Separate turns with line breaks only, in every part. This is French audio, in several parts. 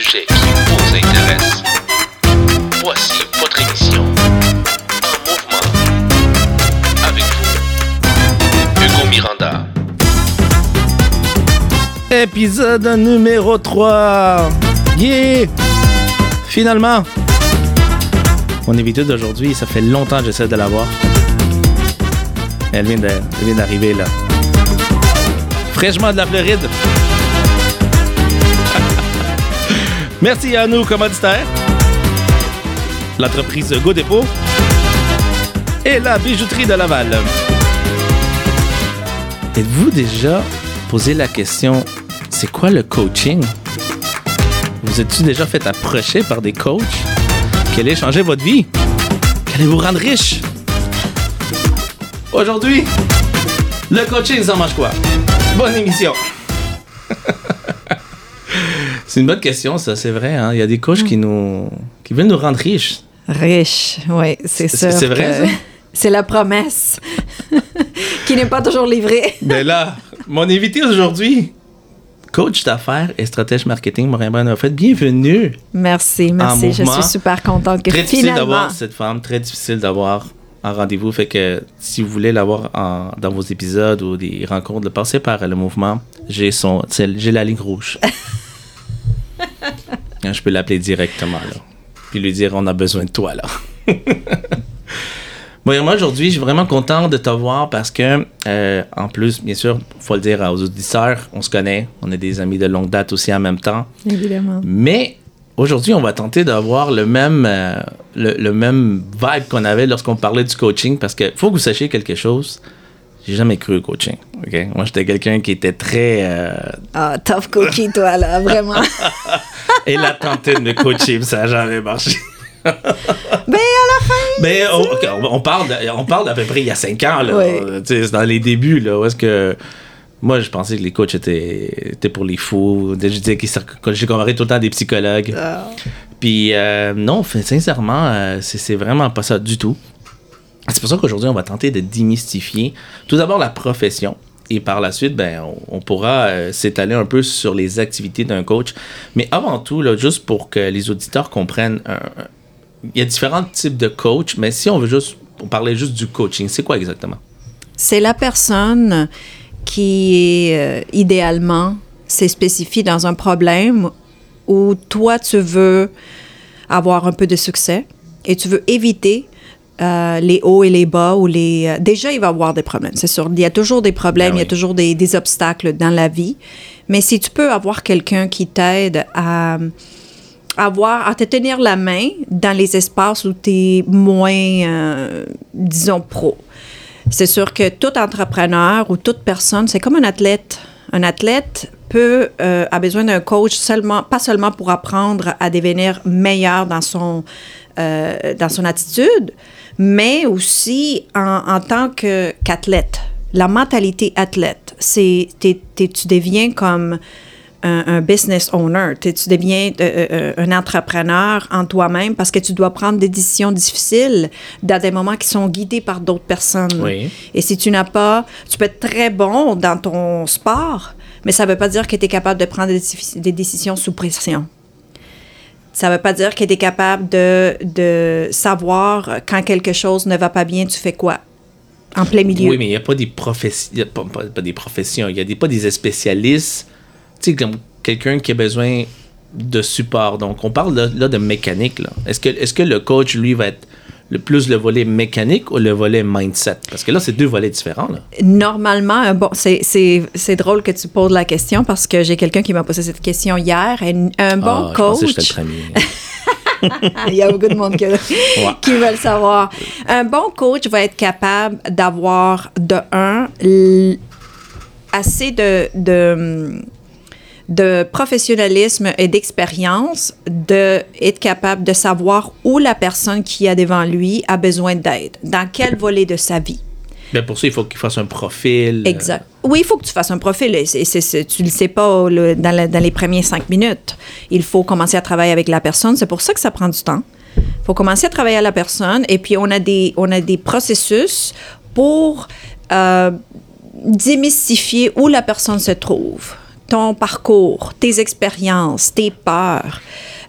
qui vous intéressent. Voici votre émission En mouvement. Avec vous, Hugo Miranda.
Épisode numéro 3. Yeah! Finalement, mon invité d'aujourd'hui, ça fait longtemps que j'essaie de la voir. Elle vient de- elle vient d'arriver là. Fraîchement de la Floride. Merci à nous, commanditaires. L'entreprise Go Dépôt et la bijouterie de Laval. Êtes-vous déjà posé la question, c'est quoi le coaching? Vous êtes-tu déjà fait approcher par des coachs? Qui allaient changer votre vie? Qui allaient vous rendre riche? Aujourd'hui, le coaching, ça mange quoi? Bonne émission! C'est une bonne question, ça, c'est vrai. hein. Il y a des coachs qui nous qui veulent nous rendre riches.
Riche, oui, c'est sûr.
c'est vrai, ça?
C'est la promesse qui n'est pas toujours livrée.
Ben là, mon invité aujourd'hui, coach d'affaires et stratège marketing, Morin Brun fait bienvenue.
Merci, merci. Je suis super contente que
Très difficile d'avoir cette femme, très difficile d'avoir un rendez-vous. Fait que si vous voulez l'avoir en- dans vos épisodes ou des rencontres, passez par le mouvement. J'ai son, c'est- j'ai la ligne rouge. Je peux l'appeler directement là, puis lui dire on a besoin de toi là. Bon, moi aujourd'hui, je suis vraiment content de te voir parce que, euh, en plus, bien sûr, faut le dire aux auditeurs, on se connaît, on est des amis de longue date aussi en même temps.
Évidemment.
Mais aujourd'hui, on va tenter d'avoir le même, euh, le, le même vibe qu'on avait lorsqu'on parlait du coaching parce que faut que vous sachiez quelque chose. J'ai jamais cru au coaching. ok? Moi, j'étais quelqu'un qui était très. euh,
Ah, tough cookie, toi, là, vraiment.
il a tenté de mais ça n'a jamais marché.
Mais à la fin.
Mais on, ok, on- parle, on parle d'à peu près il y a cinq ans. Là,
Oui.
C'est dans les débuts. Là, où est-ce que. Moi, je pensais que les coachs étaient, étaient pour les fous. Je disais qu'ils j'ai comparé tout le temps à des psychologues.
Ah.
Puis euh, non, sincèrement, euh, c'est c'est vraiment pas ça du tout. C'est pour ça qu'aujourd'hui, on va tenter de démystifier tout d'abord la profession. Et par la suite, ben, on, pourra euh, s'étaler un peu sur les activités d'un coach. Mais avant tout, là, juste pour que les auditeurs comprennent, il y a différents types de coach, mais si on veut juste, on parlait juste du coaching, c'est quoi exactement?
C'est la personne qui, euh, idéalement, s'est spécifiée dans un problème où toi, tu veux avoir un peu de succès et tu veux éviter euh, les hauts et les bas ou les... euh, déjà, il va y avoir des problèmes, c'est sûr. Il y a toujours des problèmes,
Ben
il y a toujours des, des obstacles dans la vie. Mais si tu peux avoir quelqu'un qui t'aide à avoir à te tenir la main dans les espaces où tu es moins, euh, disons, pro. C'est sûr que tout entrepreneur ou toute personne, c'est comme un athlète. Un athlète peut a besoin d'un coach seulement, pas seulement pour apprendre à devenir meilleur dans son dans son attitude, mais aussi en, en tant qu'athlète. La mentalité athlète, c'est tu deviens comme un, un business owner. Tu, deviens euh, euh, un entrepreneur en toi-même parce que tu dois prendre des décisions difficiles dans des moments qui sont guidés par d'autres personnes.
Oui.
Et si tu n'as pas, tu peux être très bon dans ton sport, mais ça ne veut pas dire que tu es capable de prendre des décisions sous pression. Ça ne veut pas dire que tu es capable de, de savoir quand quelque chose ne va pas bien, tu fais quoi? En plein milieu.
Oui, mais il n'y a pas des professions, des professions, il y a pas des spécialistes, tu sais, comme quelqu'un qui a besoin de support. Donc, on parle là, là de mécanique. Là. Est-ce, que, est-ce que le coach, lui, va être le plus le volet mécanique ou le volet mindset? Parce que là, c'est deux volets différents. Là.
Normalement, un bon, c'est, drôle que tu poses la question parce que j'ai quelqu'un qui m'a posé cette question hier. Un, un bon
Ah, je pensais que
coach.
j'étais le premier.
Il y a beaucoup de monde que- qui veut le savoir. Un bon coach va être capable d'avoir, de un, assez de, de, de professionnalisme et d'expérience, de être capable de savoir où la personne qui a devant lui a besoin d'aide, dans quel volet de sa vie.
Mais pour ça, il faut qu'il fasse un profil. euh,
Exact. Oui, il faut que tu fasses un profil. Et c'est- c'est- c'est- tu ne le sais pas dans, la- dans les premiers cinq minutes. Il faut commencer à travailler avec la personne. C'est pour ça que ça prend du temps. Il faut commencer à travailler avec la personne. Et puis, on a des, on a des processus pour euh, démystifier où la personne se trouve. Ton parcours, tes expériences, tes peurs,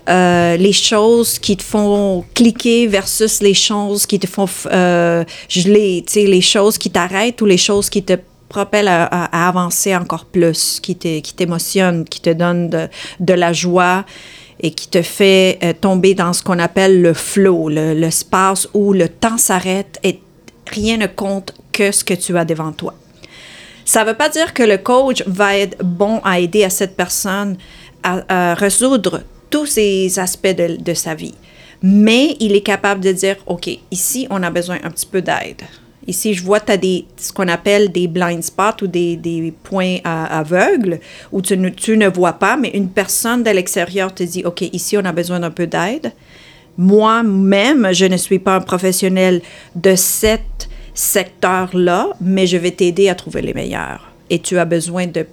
euh, les choses qui te font cliquer versus les choses qui te font euh, geler, les choses qui t'arrêtent ou les choses qui te propellent à, avancer encore plus, qui te- qui t'émotionnent, qui te donnent de, la joie et qui te fait euh, tomber dans ce qu'on appelle le flow, le- l'espace où le temps s'arrête et rien ne compte que ce que tu as devant toi. Ça ne veut pas dire que le coach va être bon à aider à cette personne à, résoudre tous ces aspects de, sa vie. Mais il est capable de dire, OK, ici, on a besoin un petit peu d'aide. Ici, je vois tu as ce qu'on appelle des blind spots ou des, points à- aveugles où tu ne, tu ne vois pas, mais une personne de l'extérieur te dit, OK, ici, on a besoin d'un peu d'aide. Moi-même, je ne suis pas un professionnel de cet secteur-là, mais je vais t'aider à trouver les meilleurs. Et tu as besoin de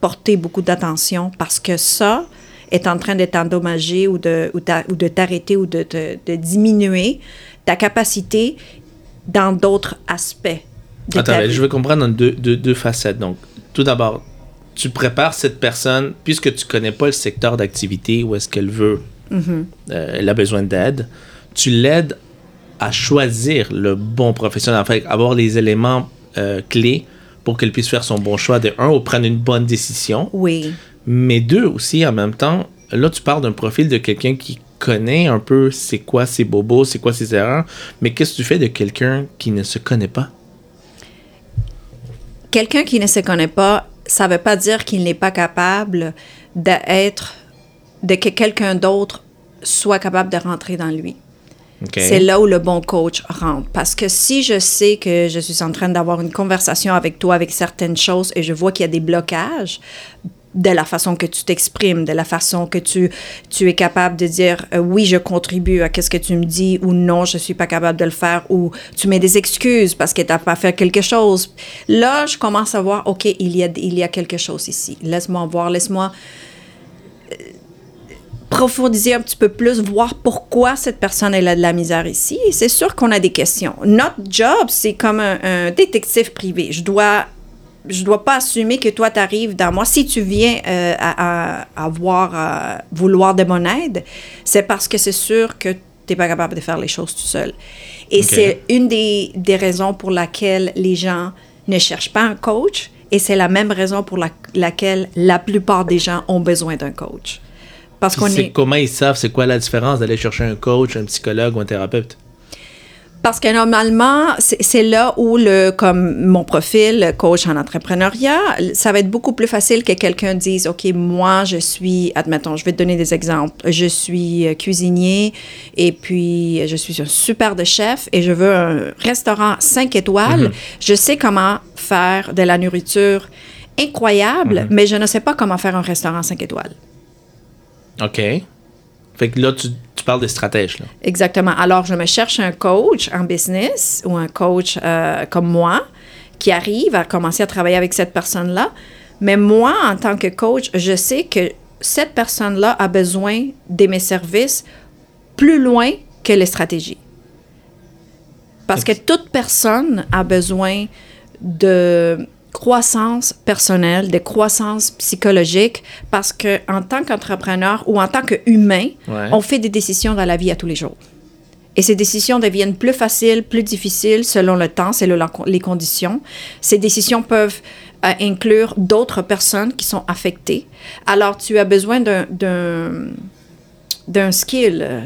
porter beaucoup d'attention parce que ça est en train d'être endommagé ou de, ou ou de t'arrêter ou de, de diminuer ta capacité dans d'autres aspects. De
Attends, je veux comprendre en deux, deux, deux facettes. Donc, tout d'abord, tu prépares cette personne, puisque tu connais pas le secteur d'activité où est-ce qu'elle veut,
Mm-hmm.
euh, elle a besoin d'aide, tu l'aides à choisir le bon professionnel, en fait, avoir les éléments euh, clés pour qu'elle puisse faire son bon choix de un, ou prendre une bonne décision,
Oui.
mais deux aussi en même temps, là tu parles d'un profil de quelqu'un qui connaît un peu c'est quoi ses bobos, c'est quoi ses erreurs, mais qu'est-ce que tu fais de quelqu'un qui ne se connaît pas?
Quelqu'un qui ne se connaît pas, ça ne veut pas dire qu'il n'est pas capable d'être, de que quelqu'un d'autre soit capable de rentrer dans lui. C'est là où le bon coach rentre. Parce que si je sais que je suis en train d'avoir une conversation avec toi avec certaines choses et je vois qu'il y a des blocages de la façon que tu t'exprimes, de la façon que tu, tu es capable de dire euh, oui, je contribue à ce que tu me dis ou non, je suis pas capable de le faire ou tu mets des excuses parce que tu n'as pas fait quelque chose. Là, je commence à voir, OK, il y a, il y a quelque chose ici. Laisse-moi voir, laisse-moi profondir un petit peu plus, voir pourquoi cette personne elle a de la misère ici. Et c'est sûr qu'on a des questions. Notre job, c'est comme un, un détective privé. Je dois, je dois pas assumer que toi, tu arrives dans moi. Si tu viens euh, à, vouloir de mon aide, c'est parce que c'est sûr que tu n'es pas capable de faire les choses tout seul. Et c'est une des, des raisons pour laquelle les gens ne cherchent pas un coach. Et c'est la même raison pour la- laquelle la plupart des gens ont besoin d'un coach. Parce
Puis
qu'on
c'est
est...
comment ils savent c'est quoi la différence d'aller chercher un coach, un psychologue ou un thérapeute?
Parce que normalement, c'est là où, le, comme mon profil, coach en entrepreneuriat, ça va être beaucoup plus facile que quelqu'un dise, OK, moi, je suis, admettons, je vais te donner des exemples. Je suis euh, cuisinier et puis je suis un super de chef et je veux un restaurant 5 étoiles. Je sais comment faire de la nourriture incroyable, mais je ne sais pas comment faire un restaurant 5 étoiles.
OK. Fait que là, tu, tu parles des stratèges, là.
Exactement. Alors, je me cherche un coach en business ou un coach euh, comme moi qui arrive à commencer à travailler avec cette personne-là. Mais moi, en tant que coach, je sais que cette personne-là a besoin de mes services plus loin que les stratégies. Parce que toute personne a besoin de croissance personnelle, de croissance psychologique, parce que en tant qu'entrepreneur ou en tant qu'humain,
Ouais.
on fait des décisions dans la vie à tous les jours. Et ces décisions deviennent plus faciles, plus difficiles selon le temps, selon la- les conditions. Ces décisions peuvent euh, inclure d'autres personnes qui sont affectées. Alors, tu as besoin d'un- skill. euh,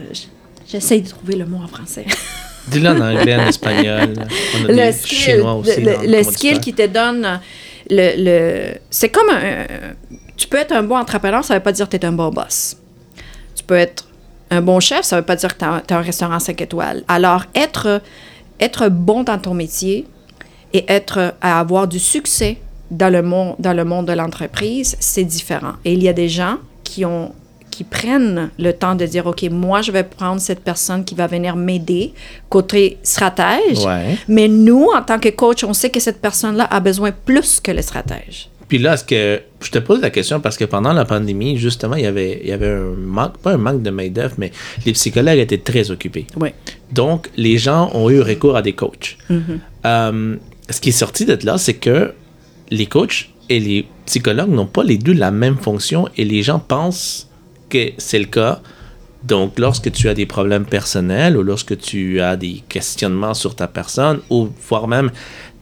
J'essaie de trouver le mot en français.
Dis-le en anglais, en espagnol. On a
le
des
skill,
chinois aussi.
le,
dans
le
commanditaire.
skill qui te donne euh, le, le c'est comme un, tu peux être un bon entrepreneur, ça veut pas dire que tu es un bon boss. Tu peux être un bon chef, ça veut pas dire que tu as, un restaurant 5 étoiles. Alors être être bon dans ton métier et être à avoir du succès dans le monde dans le monde de l'entreprise, c'est différent. Et il y a des gens qui ont qui prennent le temps de dire OK, moi je vais prendre cette personne qui va venir m'aider côté stratège.
Ouais.
Mais nous, en tant que coach, on sait que cette personne-là a besoin plus que le stratège.
Puis là, est-ce que. Je te pose la question parce que pendant la pandémie, justement, il y avait, il y avait un manque, pas un manque de main-d'œuvre, mais les psychologues étaient très occupés.
Oui.
Donc, les gens ont eu recours à des coachs.
Mm-hmm.
Euh, ce qui est sorti de là, c'est que les coachs et les psychologues n'ont pas les deux la même fonction et les gens pensent que c'est le cas. Donc, lorsque tu as des problèmes personnels ou lorsque tu as des questionnements sur ta personne ou voire même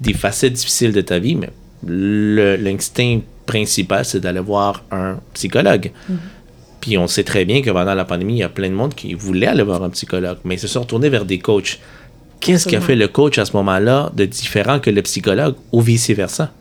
des facettes difficiles de ta vie, mais l'instinct principal, c'est d'aller voir un psychologue. Puis on sait très bien que pendant la pandémie, il y a plein de monde qui voulait aller voir un psychologue, mais ils se sont retournés vers des coachs. Qu'est-ce qui a
Absolument.
fait le coach à ce moment-là de différent que le psychologue ou vice-versa?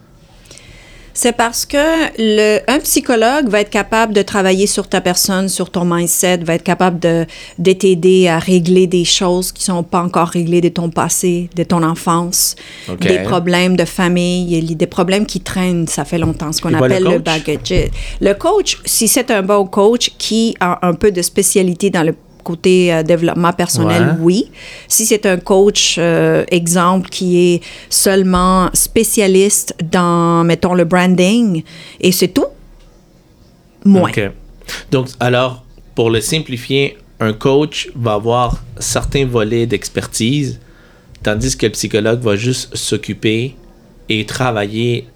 C'est parce que le, un psychologue va être capable de travailler sur ta personne, sur ton mindset, va être capable de, de t'aider à régler des choses qui sont pas encore réglées de ton passé, de ton enfance,
OK.
des problèmes de famille, des problèmes qui traînent, ça fait longtemps, ce qu'on appelle
le
le baggage. Le coach, si c'est un bon coach qui a un peu de spécialité dans le côté euh, développement personnel,
Ouais.
oui. Si c'est un coach, euh, exemple, qui est seulement spécialiste dans, mettons, le branding, et c'est tout, moins.
OK. Donc, alors, pour le simplifier, un coach va avoir certains volets d'expertise, tandis que le psychologue va juste s'occuper et travailler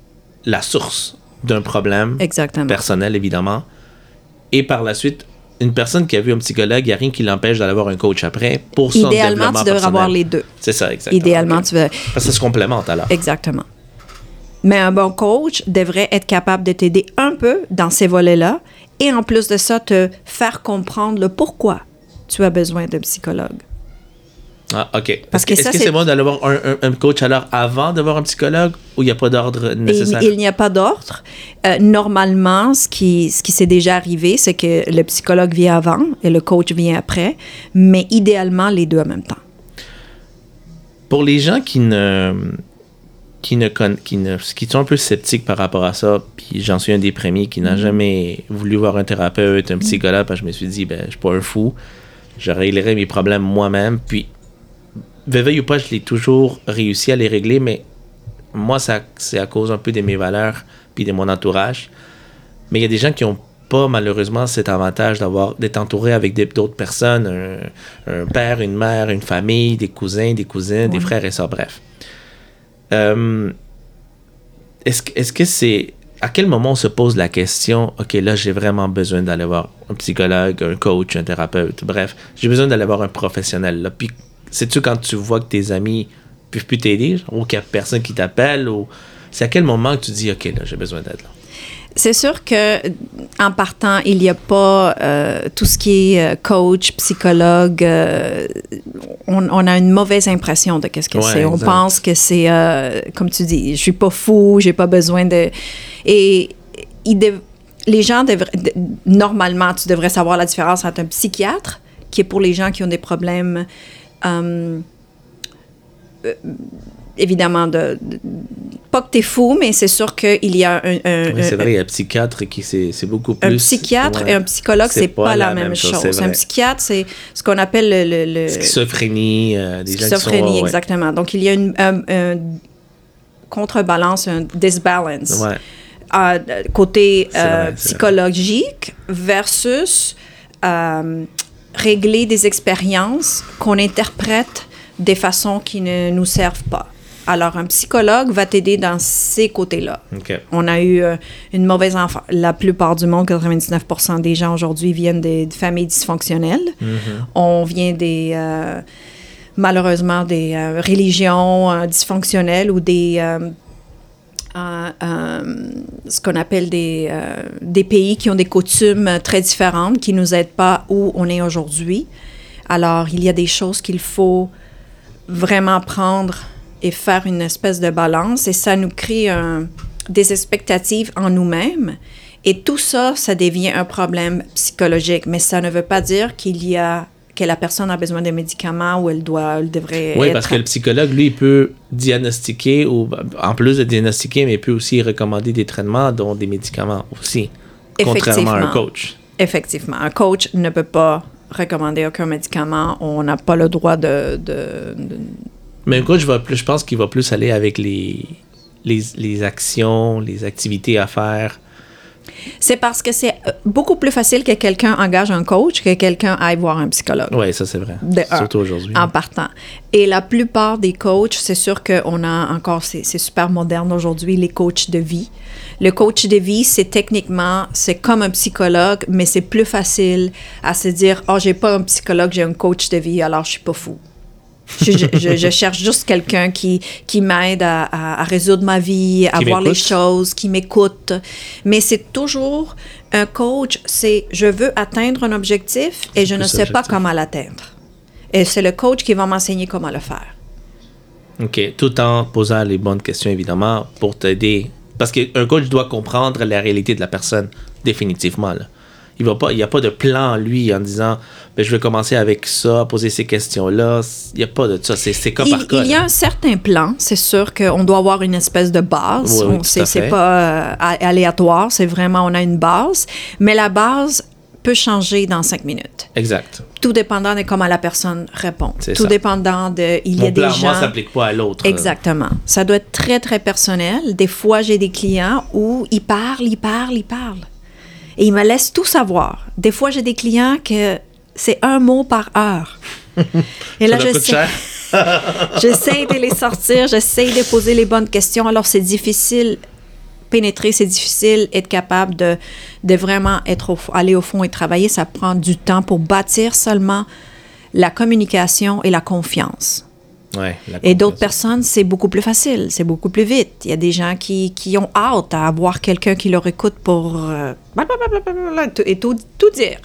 la source d'un problème
Exactement.
personnel, évidemment. Et par la suite, une personne qui a vu un psychologue, il n'y a rien qui l'empêche d'aller voir un coach après pour son
Idéalement,
développement
tu devrais avoir les deux.
C'est ça, exactement.
Idéalement, tu veux.
Parce que ça se complémente alors.
Exactement. Mais un bon coach devrait être capable de t'aider un peu dans ces volets-là et en plus de ça, te faire comprendre le pourquoi tu as besoin d'un psychologue.
Ah, OK.
Parce
Est-ce
que
est-ce
ça,
que
c'est-
bon d'aller voir un, un- un coach alors avant de voir un psychologue ou il n'y a pas d'ordre nécessaire?
il, il n'y a pas d'ordre. Euh, normalement, ce qui, ce qui s'est déjà arrivé, c'est que le psychologue vient avant et le coach vient après, mais idéalement, les deux en même temps.
Pour les gens qui ne qui ne, qui ne qui sont un peu sceptiques par rapport à ça, puis j'en suis un des premiers qui n'a
Mm-hmm.
jamais voulu voir un thérapeute, un psychologue, parce que je me suis dit, ben, je suis pas un fou, je réglerai mes problèmes moi-même, puis veuille ou pas, je l'ai toujours réussi à les régler, mais moi, ça, c'est à cause un peu de mes valeurs, puis de mon entourage. Mais il y a des gens qui ont pas malheureusement cet avantage d'avoir d'être entouré avec d'autres personnes, un, un père, une mère, une famille, des cousins, des cousines, des frères et sœurs, bref. Euh, est-ce, que- est-ce que c'est à quel moment on se pose la question, ok là j'ai vraiment besoin d'aller voir un psychologue, un coach, un thérapeute, bref, j'ai besoin d'aller voir un professionnel. Là. Puis c'est-tu quand tu vois que tes amis peuvent plus t'aider, ou qu'il n'y a personne qui t'appelle, ou c'est à quel moment que tu dis ok là j'ai besoin d'aide là?
C'est sûr que en partant, il n'y a pas euh, tout ce qui est euh, coach, psychologue. euh, on, on a une mauvaise impression de qu'est-ce que
Ouais,
c'est. On
exact.
pense que c'est, euh, comme tu dis, je suis pas fou, j'ai pas besoin de. Et il dev- les gens devraient, de- normalement, tu devrais savoir la différence entre un psychiatre, qui est pour les gens qui ont des problèmes. Euh, euh, évidemment, de, de- pas que tu es fou, mais c'est sûr qu'il y a un, un-
Oui, c'est vrai, il y a un psychiatre qui c'est, beaucoup plus.
un psychiatre
ouais.
et un psychologue, c'est pas, la même, chose. un psychiatre, c'est ce qu'on appelle le, le- le-
Schizophrénie, euh, des gens qui sont.
schizophrénie,
ouais.
exactement. Donc, il y a une, un, un contrebalance, un disbalance.
Ouais.
euh, côté euh,
vrai,
psychologique versus euh, régler des expériences qu'on interprète des façons qui ne nous servent pas. Alors, un psychologue va t'aider dans ces côtés-là. On a eu euh, une mauvaise enfance. La plupart du monde, 99% des gens aujourd'hui viennent des, de familles dysfonctionnelles. On vient des, euh, malheureusement, des euh, religions dysfonctionnelles ou des, euh, ce qu'on appelle des, euh, des pays qui ont des coutumes très différentes, qui nous aident pas où on est aujourd'hui. Alors, il y a des choses qu'il faut vraiment prendre et faire une espèce de balance et ça nous crée des expectatives en nous-mêmes. Et tout ça, ça devient un problème psychologique, mais ça ne veut pas dire qu'il y a que la personne a besoin de médicaments ou elle doit, elle devrait
Oui,
être
parce que le psychologue, lui, il peut diagnostiquer, ou en plus de diagnostiquer, mais il peut aussi recommander des traitements, dont des médicaments aussi. Contrairement à un coach.
Effectivement. Un coach ne peut pas recommander aucun médicament. On n'a pas le droit de. de- de-
Mais un coach, va plus, je pense qu'il va plus aller avec les, les, les actions, les activités à faire.
C'est parce que c'est euh, beaucoup plus facile que quelqu'un engage un coach que quelqu'un aille voir un psychologue.
Oui, ça c'est vrai.
De
Surtout aujourd'hui.
En partant. Et la plupart des coachs, c'est sûr qu'on a encore, c'est c'est super moderne aujourd'hui, les coachs de vie. Le coach de vie, c'est techniquement, c'est comme un psychologue, mais c'est plus facile à se dire, oh, j'ai pas un psychologue, j'ai un coach de vie, alors je suis pas fou. Je, je- je- je cherche juste quelqu'un qui, qui m'aide à, à- à résoudre ma vie, à
Qui
voir les choses, qui m'écoute. Mais c'est toujours un coach, c'est je veux atteindre un objectif et je ne sais pas comment l'atteindre. Et c'est le coach qui va m'enseigner comment le faire.
OK. Tout en posant les bonnes questions, évidemment, pour t'aider. Parce qu'un coach doit comprendre la réalité de la personne, définitivement. Là. Il va pas, il n'y a pas de plan, lui, en disant ben, je vais commencer avec ça, poser ces questions-là. Il n'y a pas de ça. C'est
Il,
par cas.
il y a
là.
un certain plan, c'est sûr qu'on doit avoir une espèce de base.
Oui, oui,
c'est pas euh, aléatoire, c'est vraiment on a une base, mais la base peut changer dans cinq minutes.
Exact.
Tout dépendant de comment la personne répond. Tout
ça.
dépendant de il y a des gens
moi, s'applique pas à l'autre.
Exactement. Ça doit être très, très personnel. Des fois, j'ai des clients où ils parlent, ils parlent, ils parlent. Et ils me laissent tout savoir. Des fois, j'ai des clients que c'est un mot par heure. Et là,
doit coûter
j'essaie, de les sortir, j'essaie de poser les bonnes questions. Alors, c'est difficile pénétrer, c'est difficile être capable de, de vraiment être au, aller au fond et travailler. Ça prend du temps pour bâtir seulement la communication et la confiance.
Ouais,
Et d'autres personnes, c'est beaucoup plus facile, c'est beaucoup plus vite. Il y a des gens qui, qui ont hâte à avoir quelqu'un qui leur écoute pour euh, et tout, tout dire.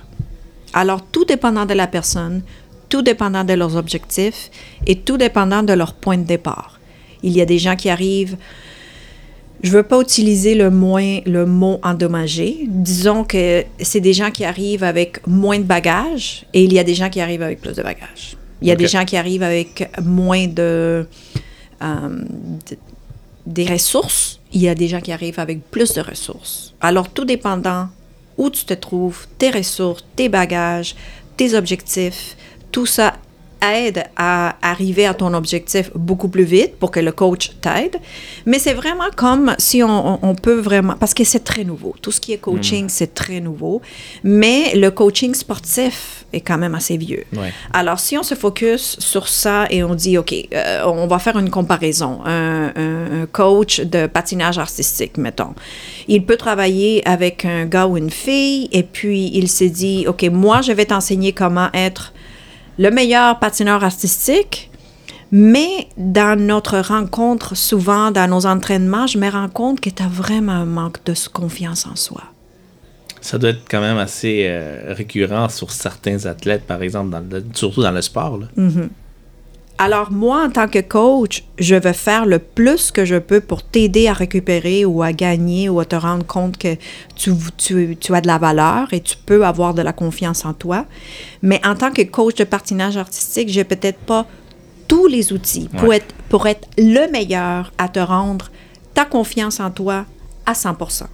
Alors, tout dépendant de la personne, tout dépendant de leurs objectifs et tout dépendant de leur point de départ. Il y a des gens qui arrivent, je veux pas utiliser le, moins, le mot endommagé. Disons que c'est des gens qui arrivent avec moins de bagages et il y a des gens qui arrivent avec plus de bagages. Il y a des gens qui arrivent avec moins de, euh, de- des ressources. Il y a des gens qui arrivent avec plus de ressources. Alors, tout dépendant où tu te trouves, tes ressources, tes bagages, tes objectifs, tout ça aide à arriver à ton objectif beaucoup plus vite pour que le coach t'aide. Mais c'est vraiment comme si on, peut vraiment, parce que c'est très nouveau. Tout ce qui est coaching, c'est très nouveau. Mais le coaching sportif est quand même assez vieux.
Ouais.
Alors, si on se focus sur ça et on dit, OK, euh, on va faire une comparaison. Un, un- un coach de patinage artistique, mettons, il peut travailler avec un gars ou une fille et puis il s'est dit, OK, moi, je vais t'enseigner comment être le meilleur patineur artistique. Mais dans notre rencontre, souvent dans nos entraînements, je me rends compte que tu as vraiment un manque de confiance en soi.
Ça doit être quand même assez euh, récurrent sur certains athlètes, par exemple, dans le- surtout dans le sport. là.
Alors, moi, en tant que coach, je veux faire le plus que je peux pour t'aider à récupérer ou à gagner ou à te rendre compte que tu, tu, tu as de la valeur et tu peux avoir de la confiance en toi. Mais en tant que coach de patinage artistique, j'ai peut-être pas tous les outils pour,
Ouais.
être, pour être le meilleur à te rendre ta confiance en toi à 100%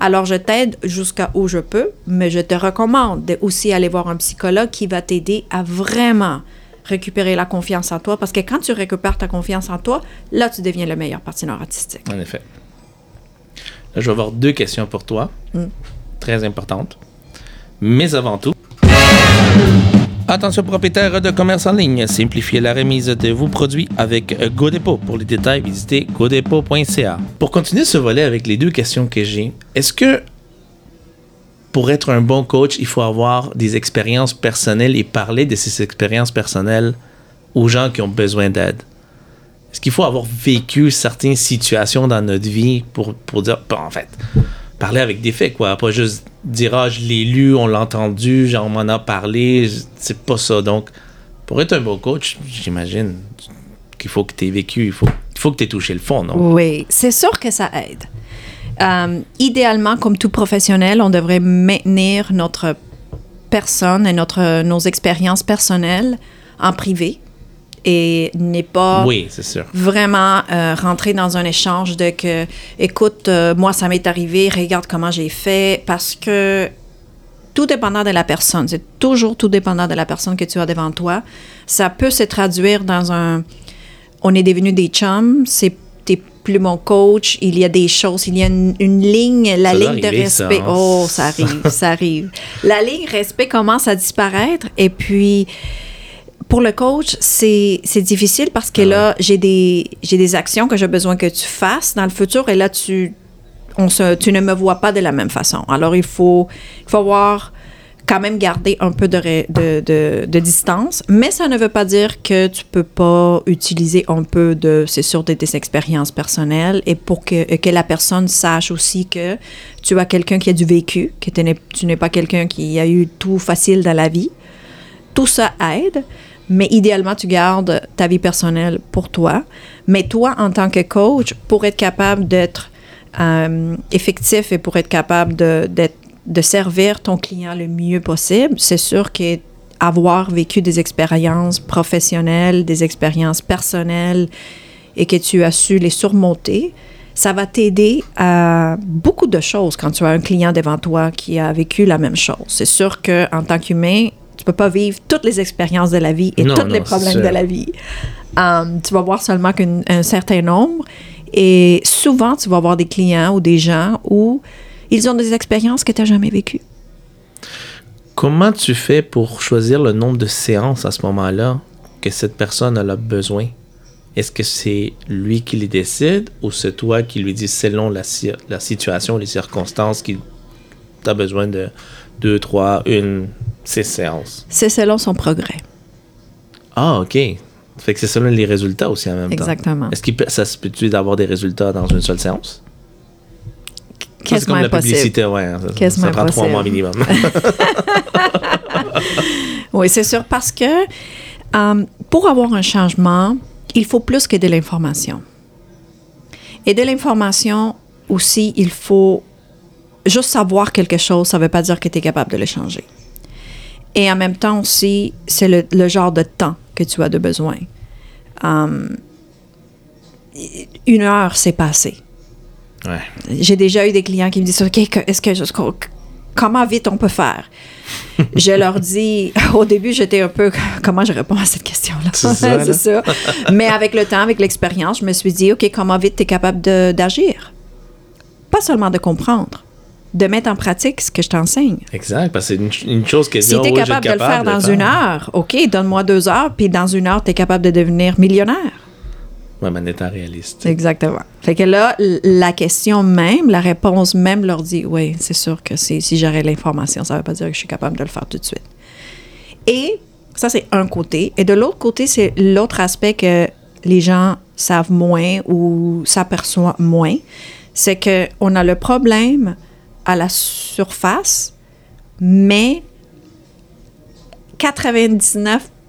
alors, je t'aide jusqu'à où je peux, mais je te recommande de aussi aller voir un psychologue qui va t'aider à vraiment récupérer la confiance en toi. Parce que quand tu récupères ta confiance en toi, là, tu deviens le meilleur patineur artistique.
En effet. Là, je vais avoir deux questions pour toi,
Mm.
très importantes. Mais avant tout, attention propriétaire de commerce en ligne, simplifiez la remise de vos produits avec GoDepot. Pour les détails, visitez godepot.ca. Pour continuer ce volet avec les deux questions que j'ai, est-ce que pour être un bon coach, il faut avoir des expériences personnelles et parler de ces expériences personnelles aux gens qui ont besoin d'aide? Est-ce qu'il faut avoir vécu certaines situations dans notre vie pour, pour dire, en fait, parler avec des faits, quoi. Pas juste dire, ah, je l'ai lu, on l'a entendu, genre, on m'en a parlé. C'est pas ça. Donc, pour être un bon coach, j'imagine qu'il faut que tu aies vécu, il faut, il faut que tu aies touché le fond, non?
Oui, c'est sûr que ça aide. Euh, idéalement, comme tout professionnel, on devrait maintenir notre personne et notre, nos expériences personnelles en privé et n'est pas
Oui, c'est sûr.
vraiment euh, rentrer dans un échange de que, écoute, euh, moi, ça m'est arrivé, regarde comment j'ai fait, parce que tout dépendant de la personne, c'est toujours tout dépendant de la personne que tu as devant toi. Ça peut se traduire dans un, on est devenus des chums, c'est plus mon coach. Il y a des choses, il y a une, une ligne, la
Ça
ligne de
ça,
respect.
hein?
Oh, ça arrive, ça arrive. La ligne respect commence à disparaître et puis pour le coach, c'est c'est difficile parce que là, j'ai des, j'ai des actions que j'ai besoin que tu fasses dans le futur et là, tu, on se, tu ne me vois pas de la même façon. Alors, il faut, il faut avoir quand même garder un peu de, de, de, distance, mais ça ne veut pas dire que tu peux pas utiliser un peu de, c'est sûr, de tes expériences personnelles et pour que, que la personne sache aussi que tu as quelqu'un qui a du vécu, que tu n'es, pas quelqu'un qui a eu tout facile dans la vie. Tout ça aide, mais idéalement, tu gardes ta vie personnelle pour toi. Mais toi, en tant que coach, pour être capable d'être euh, effectif et pour être capable d'être- de servir ton client le mieux possible, c'est sûr que avoir vécu des expériences professionnelles, des expériences personnelles et que tu as su les surmonter, ça va t'aider à beaucoup de choses quand tu as un client devant toi qui a vécu la même chose. C'est sûr que en tant qu'humain, tu peux pas vivre toutes les expériences de la vie et
Non,
tous
non,
les problèmes de la vie. Um, tu vas voir seulement qu'un certain nombre et souvent tu vas avoir des clients ou des gens où ils ont des expériences que tu n'as jamais vécues.
Comment tu fais pour choisir le nombre de séances à ce moment-là que cette personne a besoin? Est-ce que c'est lui qui les décide ou c'est toi qui lui dis selon la, si- la situation, les circonstances, qu'il a besoin de deux, trois, une, six séances?
C'est selon son progrès.
Ah, OK. Fait que c'est selon les résultats aussi en même temps.
Exactement.
Est-ce que ça se peut-tu d'avoir des résultats dans une seule séance? C'est comme la
impossible?
publicité, ouais. Ça, ça prend trois mois minimum.
Oui, c'est sûr, parce que euh, pour avoir un changement, il faut plus que de l'information. Et de l'information aussi, il faut juste savoir quelque chose, ça ne veut pas dire que tu es capable de le changer. Et en même temps aussi, c'est le, le genre de temps que tu as de besoin. Euh, une heure, c'est passé.
Ouais.
J'ai déjà eu des clients qui me disent OK, est-ce que je- comment vite on peut faire? Je leur dis au début, j'étais un peu comment je réponds à cette question-là?
C'est ça.
Mais avec le temps, avec l'expérience, je me suis dit OK, comment vite tu es capable de- d'agir? Pas seulement de comprendre, de mettre en pratique ce que je t'enseigne.
Exact, parce que c'est une, une chose que
Si
oh,
tu es
oui,
capable de le faire dans une heure, OK, donne-moi deux heures, puis dans une heure, tu es capable de devenir millionnaire.
En étant réaliste.
Exactement. Fait que là, la question même, la réponse même leur dit oui, c'est sûr que si j'aurais l'information, ça ne veut pas dire que je suis capable de le faire tout de suite. Et ça, c'est un côté. Et de l'autre côté, c'est l'autre aspect que les gens savent moins ou s'aperçoivent moins. C'est qu'on a le problème à la surface, mais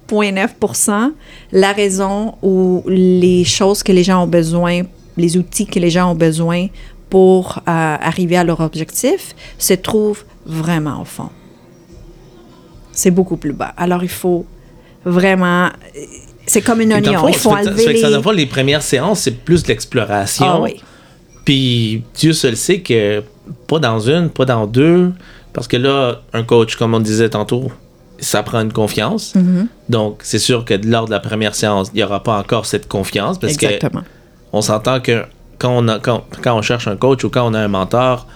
99,9 la raison ou les choses que les gens ont besoin, les outils que les gens ont besoin pour euh, arriver à leur objectif se trouvent vraiment au fond. C'est beaucoup plus bas. Alors, il faut vraiment... C'est comme une oignon.
fond,
Il faut
ça ça
enlever
ça,
les...
le fond, les premières séances, c'est plus de l'exploration.
Ah oui.
Puis Dieu seul sait que pas dans une, pas dans deux, parce que là, un coach, comme on disait tantôt, ça prend une confiance.
Mm-hmm.
Donc, c'est sûr que lors de la première séance, il n'y aura pas encore cette confiance parce que
Exactement.
on s'entend que quand on, a, quand, quand on cherche un coach ou quand on a un mentor,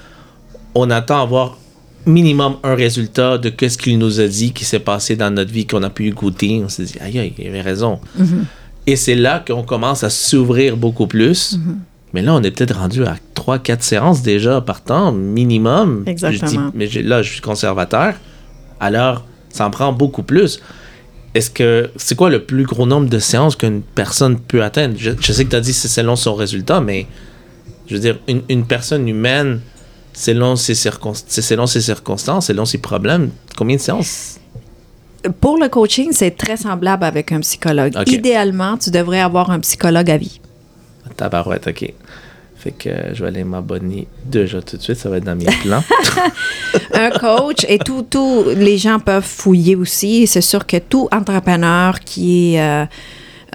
on attend avoir minimum un résultat de ce qu'il nous a dit qui s'est passé dans notre vie, qu'on a pu goûter. On s'est dit, aïe, aïe, il avait raison. Et c'est là qu'on commence à s'ouvrir beaucoup plus. Mais là, on est peut-être rendu à 3-4 séances déjà par temps, minimum.
Exactement.
Je dis, mais là, je suis conservateur. Alors, ça en prend beaucoup plus. Est-ce que c'est quoi le plus gros nombre de séances qu'une personne peut atteindre? Je, je sais que tu as dit c'est selon son résultat, mais je veux dire, une, une personne humaine, selon ses, circon- selon ses circonstances, selon ses problèmes, combien de séances?
Pour le coaching, c'est très semblable avec un psychologue. Idéalement, tu devrais avoir un psychologue à vie.
Tabarouette, ok. Fait que je vais aller m'abonner déjà tout de suite, ça va être dans mes plans.
un coach et tout, tout, les gens peuvent fouiller aussi. C'est sûr que tout entrepreneur qui, est, euh,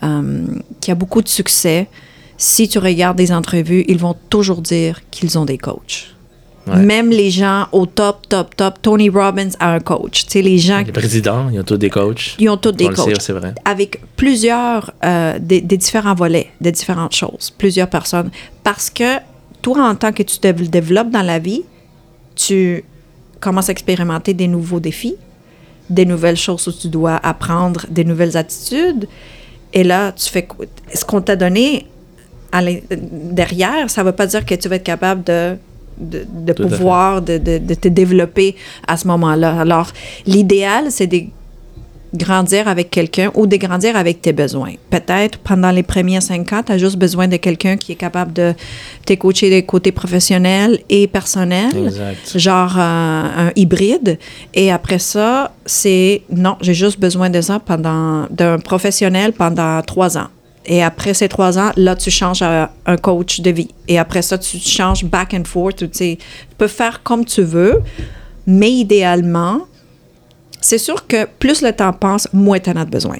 euh, qui a beaucoup de succès, si tu regardes des entrevues, ils vont toujours dire qu'ils ont des coachs.
Ouais.
Même les gens au top, top, top, Tony Robbins a un coach. Tu sais, les gens
Les présidents, ils ont tous des coachs.
ils ont tous des
On
coachs.
c'est vrai.
Avec plusieurs, euh, des, des différents volets, de différentes choses, plusieurs personnes. Parce que toi, en tant que tu te développes dans la vie, tu commences à expérimenter des nouveaux défis, des nouvelles choses où tu dois apprendre, des nouvelles attitudes. Et là, tu fais ce qu'on t'a donné derrière, ça ne veut pas dire que tu vas être capable de, de, de pouvoir, de, de- de te développer à ce moment-là. Alors, l'idéal, c'est de grandir avec quelqu'un ou de grandir avec tes besoins. Peut-être pendant les premiers cinq ans, tu as juste besoin de quelqu'un qui est capable de te coacher des côtés professionnels et personnels
Exact.
genre euh, un hybride. Et après ça, c'est non, j'ai juste besoin de ça pendant d'un professionnel pendant trois ans. Et après ces trois ans, là, tu changes à un coach de vie. Et après ça, tu changes back and forth. Tu peux faire comme tu veux, mais idéalement, c'est sûr que plus le temps passe, moins tu en as besoin.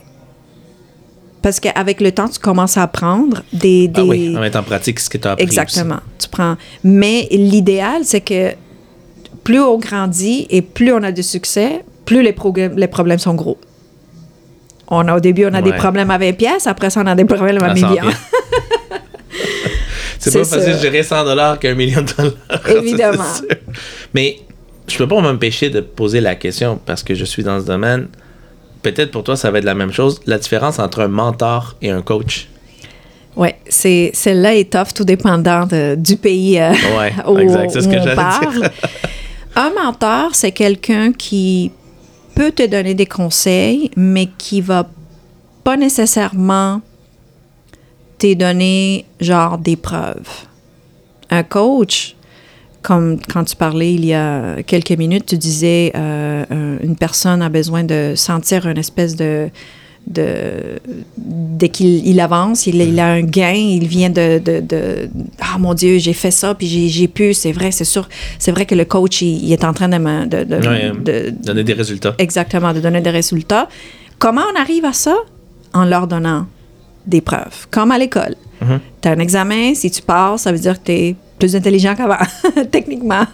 Parce qu'avec le temps, tu commences à apprendre des... des
Ah oui, en mettant en pratique ce que tu as appris. aussi.
Exactement. Tu prends. Mais l'idéal, c'est que plus on grandit et plus on a de succès, plus les problèmes sont gros. On a, au début, on a des problèmes à 20 pièces, après ça, on a des problèmes à
À 100
millions.
pièces. C'est
C'est
pas facile de gérer 100 dollars qu'un million de dollars.
Évidemment.
Ça. Mais je peux pas m'empêcher de poser la question parce que je suis dans ce domaine. Peut-être pour toi, ça va être la même chose. La différence entre un mentor et un coach?
Oui, c'est, celle-là est tough, tout dépendant de- du pays euh,
Ouais,
où,
exact, c'est ce
où
que
on parle. Un mentor, c'est quelqu'un qui peut te donner des conseils, mais qui va pas nécessairement te donner genre des preuves. Un coach, comme quand tu parlais il y a quelques minutes, tu disais euh, un- une personne a besoin de sentir une espèce de de dès qu'il il avance, il, il a un gain, il vient de, de, de- ah mon Dieu, j'ai fait ça, puis j'ai, j'ai pu, c'est vrai, c'est sûr, c'est vrai que le coach, il, il est en train de, me- de, de-
Ouais,
de-
Donner des résultats.
exactement, de donner des résultats. Comment on arrive à ça? En leur donnant des preuves, comme à l'école.
Mhm.
Tu as un examen, si tu passes, ça veut dire que tu es plus intelligent qu'avant, techniquement.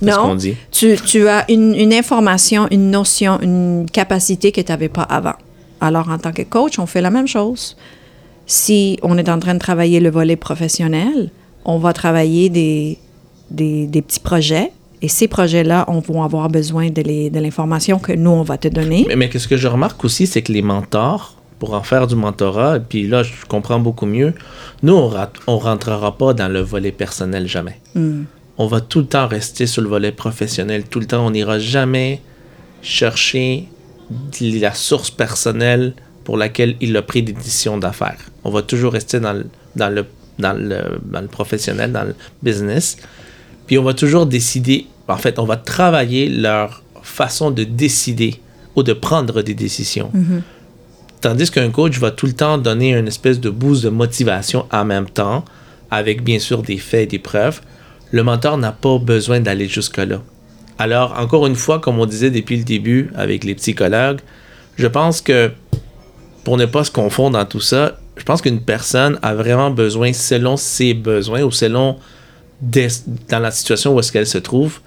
C'est ce qu'on
Non,
dit.
tu, tu as une, une information, une notion, une capacité que tu n'avais pas avant. Alors, en tant que coach, on fait la même chose. Si on est en train de travailler le volet professionnel, on va travailler des, des, des petits projets. Et ces projets-là, on va avoir besoin de, les- de l'information que nous, on va te donner.
Mais, mais qu'est-ce que je remarque aussi, c'est que les mentors, pour en faire du mentorat, et puis là, je comprends beaucoup mieux, nous, on on rentrera pas dans le volet personnel jamais. On va tout le temps rester sur le volet professionnel. Tout le temps, on n'ira jamais chercher la source personnelle pour laquelle il a pris des décisions d'affaires. On va toujours rester dans le, dans le, dans le, dans le professionnel, dans le business. Puis on va toujours décider, en fait, on va travailler leur façon de décider ou de prendre des décisions. Tandis qu'un coach va tout le temps donner une espèce de boost de motivation en même temps, avec bien sûr des faits et des preuves. Le mentor n'a pas besoin d'aller jusque-là. Alors, encore une fois, comme on disait depuis le début avec les psychologues, je pense que pour ne pas se confondre dans tout ça, je pense qu'une personne a vraiment besoin, selon ses besoins ou selon dans la situation où est-ce qu'elle se trouve,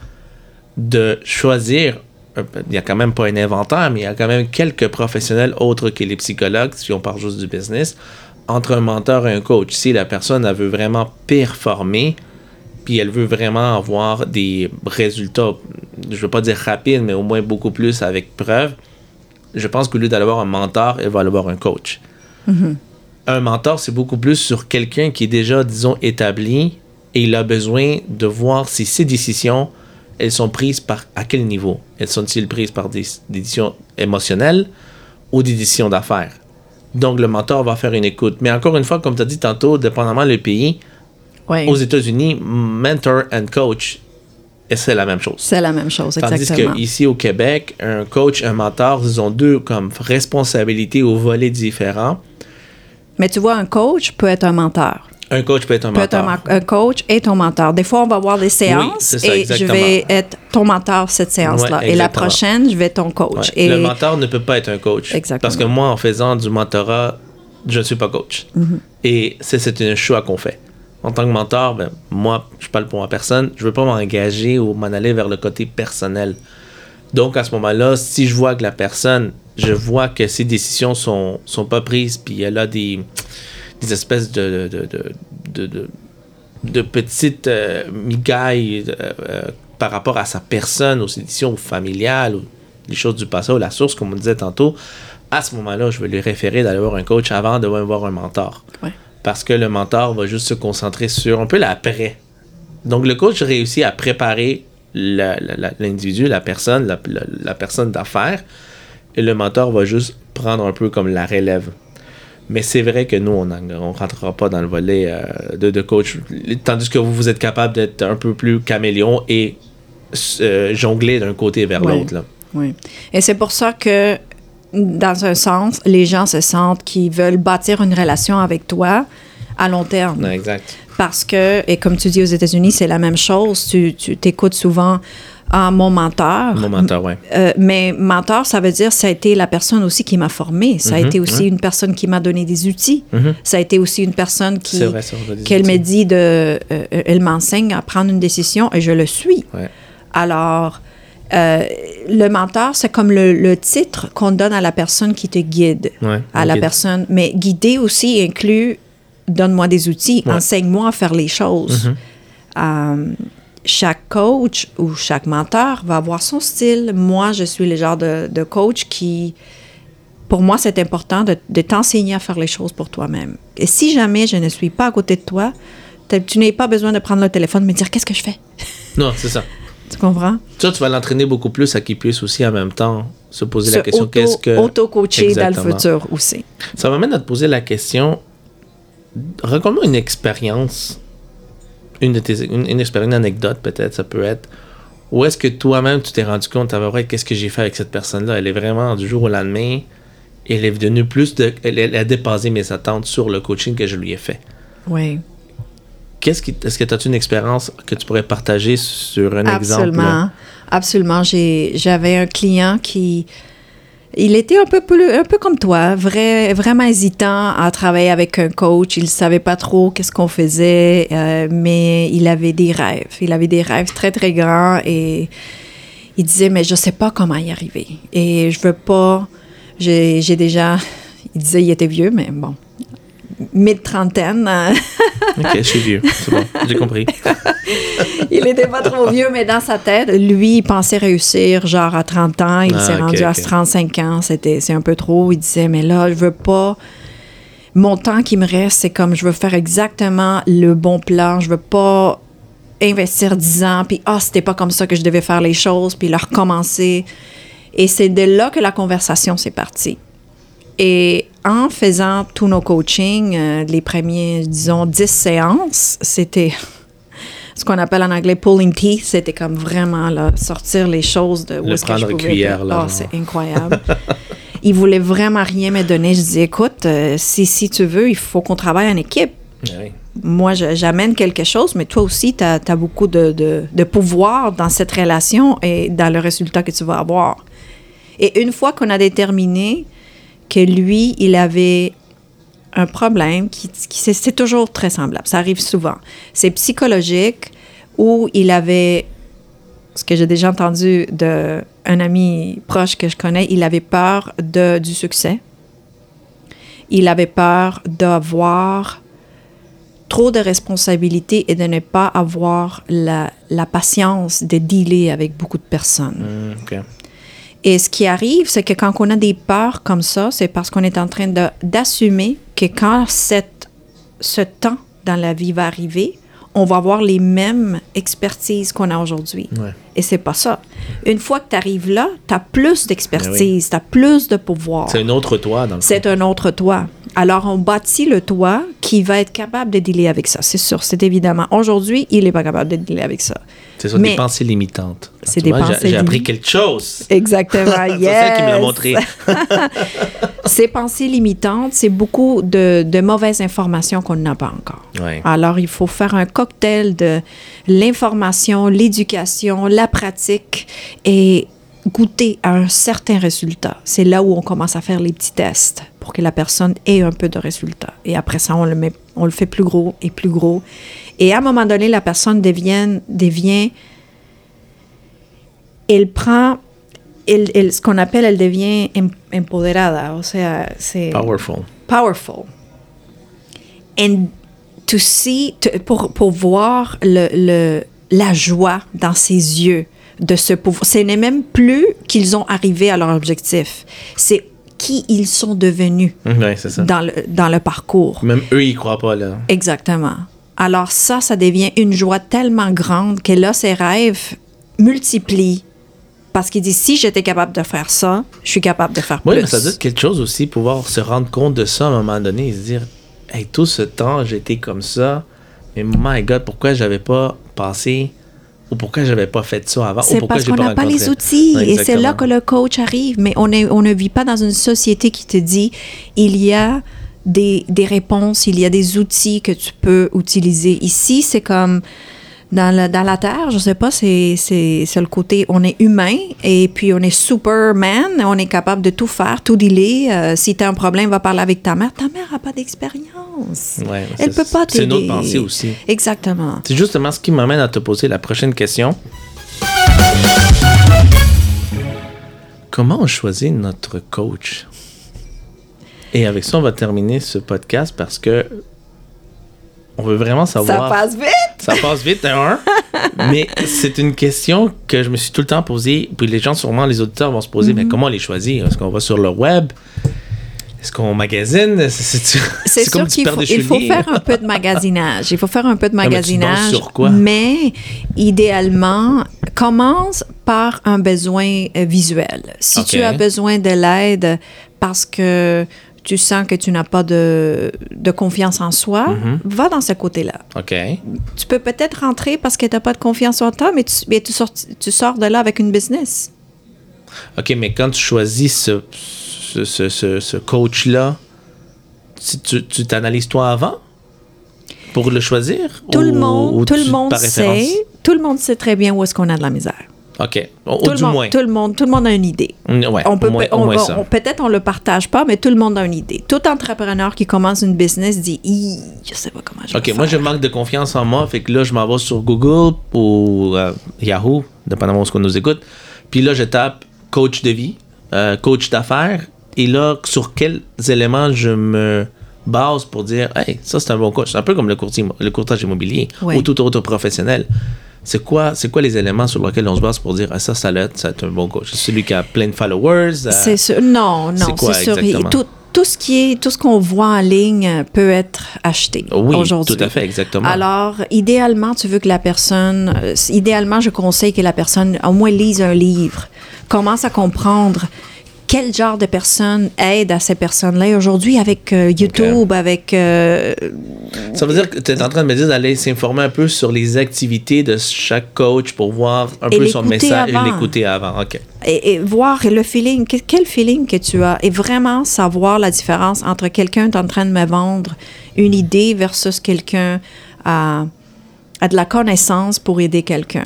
de choisir. peu- Il n'y a quand même pas un inventaire, mais il y a quand même quelques professionnels autres que les psychologues, si on parle juste du business, entre un mentor et un coach. Si la personne veut vraiment performer, puis elle veut vraiment avoir des résultats, je ne veux pas dire rapides, mais au moins beaucoup plus avec preuve, je pense qu'au lieu d'aller avoir un mentor, elle va aller avoir un coach. Un mentor, c'est beaucoup plus sur quelqu'un qui est déjà, disons, établi et il a besoin de voir si ses décisions, elles sont prises par à quel niveau? Elles sont-ils prises par des, des décisions émotionnelles ou des décisions d'affaires? Donc, le mentor va faire une écoute. Mais encore une fois, comme tu as dit tantôt, dépendamment le pays, Aux États-Unis, mentor and coach, c'est la même chose.
C'est la même chose,
Tandis
exactement.
qu'ici au Québec, un coach, un mentor, ils ont deux comme responsabilités ou volets différents.
Mais tu vois, un coach peut être un mentor.
Un coach peut être un
peut être
mentor.
un, un coach et ton mentor. Des fois, on va avoir des séances
ça,
et
exactement.
je vais être ton mentor cette séance-là.
Ouais,
et la prochaine, je vais être ton coach.
Ouais.
Et
Le mentor ne peut pas être un coach.
Exactement.
Parce que moi, en faisant du mentorat, je ne suis pas coach.
Mm-hmm.
Et c'est un choix qu'on fait. En tant que mentor, ben, moi, je parle pour ma personne, je veux pas m'engager ou m'en aller vers le côté personnel. Donc, à ce moment-là, si je vois que la personne, je vois que ses décisions sont, sont pas prises, puis elle a des, des espèces de, de, de, de, petites euh, migailles euh, euh, par rapport à sa personne, aux éditions familiales, ou les choses du passé, ou la source, comme on disait tantôt, à ce moment-là, je vais lui référer d'aller voir un coach avant de voir un mentor. Parce que le mentor va juste se concentrer sur un peu l'après. Donc, le coach réussit à préparer la- la- la- l'individu, la, personne, la, personne d'affaires, et le mentor va juste prendre un peu comme la relève. Mais c'est vrai que nous, on ne rentrera pas dans le volet euh, de, de coach, tandis que vous, vous êtes capable d'être un peu plus caméléon et euh, jongler d'un côté vers l'autre.
Oui. Et c'est pour ça que, dans un sens, les gens se sentent qu'ils veulent bâtir une relation avec toi à long terme.
Exact.
Parce que, et comme tu dis aux États-Unis, c'est la même chose. Tu, t'écoutes souvent à mon mentor.
Mon mentor, ouais.
Euh, mais mentor, ça veut dire ça a été la personne aussi qui m'a formé. Ça a
Mhm,
été aussi
ouais.
une personne qui m'a donné des outils.
Mhm.
Ça a été aussi une personne qui, qu'elle me dit de, euh, elle m'enseigne à prendre une décision et je le suis.
Ouais.
Alors, euh, le mentor, c'est comme le, le titre qu'on donne à la personne qui te guide.
Ouais,
à la
guide.
personne. Mais guider aussi inclut donne-moi des outils,
Ouais.
enseigne-moi à faire les choses. Euh, chaque coach ou chaque mentor va avoir son style. Moi, je suis le genre de, de coach qui, pour moi, c'est important de, de t'enseigner à faire les choses pour toi-même. Et si jamais je ne suis pas à côté de toi, tu n'as pas besoin de prendre le téléphone et me dire qu'est-ce que je fais?
Non, c'est ça.
Tu comprends?
Ça, tu vas l'entraîner beaucoup plus à qu'il puisse aussi en même temps se poser la question
auto-
qu'est-ce que.
Auto-coacher dans le futur aussi.
Ça m'amène à te poser la question raconte-moi une expérience, une, de tes, une, une expérience, une anecdote peut-être, ça peut être. Où est-ce que toi-même tu t'es rendu compte, ah, ouais, qu'est-ce que j'ai fait avec cette personne-là? Elle est vraiment du jour au lendemain, elle est devenue plus de. Elle, elle a dépassé mes attentes sur le coaching que je lui ai fait.
Oui.
Qu'est-ce qui, est-ce que tu as une expérience que tu pourrais partager sur un exemple?
Absolument. Absolument. J'ai- J'avais un client qui. Il était un peu, plus- un peu comme toi, vrai, vraiment hésitant à travailler avec un coach. Il savait pas trop qu'est-ce qu'on faisait, euh, mais il avait des rêves. Il avait des rêves très, très grands et il disait, mais je sais pas comment y arriver. Et je veux pas. J'ai déjà. Il disait, il était vieux, mais bon. Mid-trentaine. euh,
Ok, je suis vieux, c'est bon, j'ai compris.
il n'était pas trop vieux, mais dans sa tête, lui, il pensait réussir genre à 30 ans. Il
Ah,
s'est rendu à
ok.
35 ans. C'était, c'est un peu trop. Il disait, mais là, je veux pas. Mon temps qui me reste, c'est comme je veux faire exactement le bon plan. Je veux pas investir 10 ans, puis ah, c'était pas comme ça que je devais faire les choses, puis le recommencer. Et c'est de là que la conversation s'est partie. Et en faisant tous nos coachings, euh, les premiers, disons, 10 séances, c'était ce qu'on appelle en anglais pulling teeth. C'était comme vraiment là, sortir les choses de où
Le
est-ce que je pouvais.
cuillère, là,
Ah,
genre.
c'est incroyable. il voulait vraiment rien me donner. Je dis, écoute, euh, si, si tu veux, il faut qu'on travaille en équipe.
Oui.
Moi, j'amène quelque chose, mais toi aussi, tu as, beaucoup de, de- de pouvoir dans cette relation et dans le résultat que tu vas avoir. Et une fois qu'on a déterminé que lui, il avait un problème qui, qui c'est- toujours très semblable, ça arrive souvent. C'est psychologique où il avait ce que j'ai déjà entendu d'un ami proche que je connais, il avait peur de, du succès. Il avait peur d'avoir trop de responsabilités et de ne pas avoir la, la patience de dealer avec beaucoup de personnes.
Ok.
Et ce qui arrive, c'est que quand on a des peurs comme ça, c'est parce qu'on est en train d'assumer que quand ce temps dans la vie va arriver, on va avoir les mêmes expertises qu'on a aujourd'hui. Et c'est pas ça. Une fois que tu arrives là, tu as plus d'expertise, tu as plus de pouvoir.
C'est un autre toi, dans le.
C'est un autre toit. Alors, on bâtit le toit qui va être capable de dealer avec ça. C'est sûr, c'est évidemment. Aujourd'hui, il n'est pas capable de dealer avec ça.
C'est ça, des pensées limitantes.
C'est des pensées
J'ai appris
limitantes.
quelque chose.
Exactement,
C'est ça qui me l'a
yes.
montré.
Ces pensées limitantes, c'est beaucoup de, de mauvaises informations qu'on n'a pas encore.
Ouais.
Alors, il faut faire un cocktail de l'information, l'éducation, la pratique et goûter à un certain résultat. C'est là où on commence à faire les petits tests pour que la personne ait un peu de résultat. Et après ça, on le met, On le fait plus gros et plus gros. Et à un moment donné, la personne devient, devient elle prend, elle, elle- ce qu'on appelle, elle devient em- empoderada, o sea, c'est
Powerful.
powerful. And to see, to- pour, pour voir le, le, la joie dans ses yeux de ce pouvoir. Ce n'est même plus qu'ils ont arrivé à leur objectif. C'est qui ils sont devenus
Oui, c'est ça.
dans le, dans le parcours.
Même eux, ils croient pas, là.
Exactement. Alors ça, ça devient une joie tellement grande que là, ses rêves multiplient. Parce qu'il dit, si j'étais capable de faire ça, je suis capable de faire
Oui,
plus.
mais ça dit quelque chose aussi, pouvoir se rendre compte de ça à un moment donné et se dire, hey, tout ce temps, j'étais comme ça, mais my God, pourquoi j'avais pas passé ou pourquoi j'avais pas fait ça avant
C'est parce qu'on n'a pas les outils. Et c'est là que le coach arrive. Mais on, est, on ne vit pas dans une société qui te dit il y a des, des réponses, il y a des outils que tu peux utiliser. Ici, c'est comme dans la, dans la Terre, je sais pas, c'est, c'est, c'est le côté on est humain et puis on est Superman, on est capable de tout faire, tout dealer. Euh, si tu as un problème, va parler avec ta mère. Ta mère n'a pas d'expérience.
Ouais,
Elle peut pas
C'est une autre
t'aider.
pensée aussi.
Exactement.
C'est justement ce qui m'amène à te poser la prochaine question. Comment on choisit notre coach? Et avec ça, on va terminer ce podcast parce que on veut vraiment savoir.
Ça passe vite.
Ça passe vite, un. mais c'est une question que je me suis tout le temps posée. Puis les gens, sûrement, les auditeurs vont se poser, mais comment on les choisit? Est-ce qu'on va sur le web? Est-ce qu'on magasine? C'est, comme
qu'il faut, il faut faire un peu de magasinage. Il faut faire un peu de
mais tu
magasinage.
danses sur quoi?
mais idéalement, commence par un besoin euh, visuel. Si tu as besoin de l'aide parce que tu sens que tu n'as pas de, de confiance en soi,
Mm-hmm.
va dans ce côté-là.
OK.
Tu peux peut-être rentrer parce que tu n'as pas de confiance en toi, mais tu, mais tu, sors, tu sors de là avec une business.
OK, mais quand tu choisis ce, ce, ce, coach-là, tu, t'analyses toi avant pour le choisir?
Tout le monde,
ou
tout le monde sait, tout le monde sait très bien où est-ce qu'on a de la misère.
OK. Ou,
Tout
du
le, monde,
moins.
tout le monde, tout le monde a une idée.
Mm, ouais,
on peut
moins,
on on- peut-être on le partage pas, mais tout le monde a une idée. Tout entrepreneur qui commence une business dit, je sais pas comment je vais
OK, moi, je manque de confiance en moi. Fait que là, je m'en vais sur Google ou euh, Yahoo, dépendamment de ce qu'on nous écoute. Puis là, je tape coach de vie, euh, coach d'affaires. Et là, sur quels éléments je me base pour dire, hey, ça, c'est un bon coach. C'est un peu comme le, courtier, le courtage immobilier
Ouais.
ou tout autre professionnel. C'est quoi, c'est quoi les éléments sur lesquels on se base pour dire, ah, ça, ça c'est un bon coach? C'est celui qui a plein de followers? euh,
C'est sûr. Non, non,
c'est
sûr. Tout, tout ce qui est, tout ce qu'on voit en ligne euh, peut être acheté
Oui,
aujourd'hui.
tout à fait, exactement.
Alors, idéalement, tu veux que la personne, euh, idéalement, je conseille que la personne au moins lise un livre, commence à comprendre quel genre de personne aide à ces personnes-là? Aujourd'hui, avec euh, YouTube, avec euh,
Ça veut dire que tu es en train de me dire d'aller s'informer un peu sur les activités de chaque coach pour voir un peu son message
avant.
et l'écouter avant. OK.
et, et voir le feeling, que- quel feeling que tu as, et vraiment savoir la différence entre quelqu'un qui est en train de me vendre une idée versus quelqu'un a, a de la connaissance pour aider quelqu'un.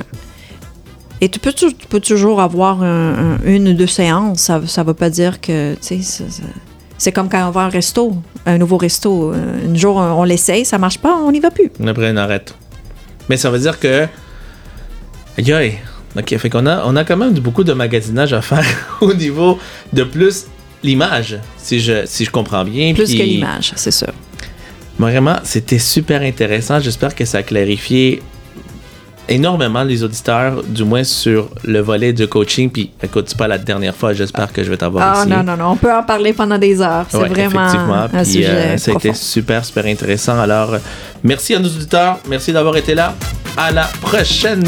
Et tu peux, tu, peux toujours avoir un- un- une ou deux séances. Ça ne veut pas dire que, tu sais, c'est comme quand on va à un resto, un nouveau resto. Euh, Un jour, on l'essaye, ça marche pas, on n'y va plus.
Après, on arrête. Mais ça veut dire que. Aïe aïe. OK. Fait qu'on a, on a quand même beaucoup de magasinage à faire au niveau de plus l'image, si je, si je comprends bien.
Plus
Puis-
que l'image, c'est sûr.
Vraiment, c'était super intéressant. J'espère que ça a clarifié énormément les auditeurs, du moins sur le volet de coaching. Puis, écoute, c'est pas la dernière fois. J'espère que je vais t'avoir
Ah
ici.
non, non, non, on peut en parler pendant des heures. C'est
Ouais,
vraiment
effectivement.
un
Puis,
sujet
euh, ça a été super, super intéressant. Alors, euh, merci à nos auditeurs. Merci d'avoir été là. À la prochaine.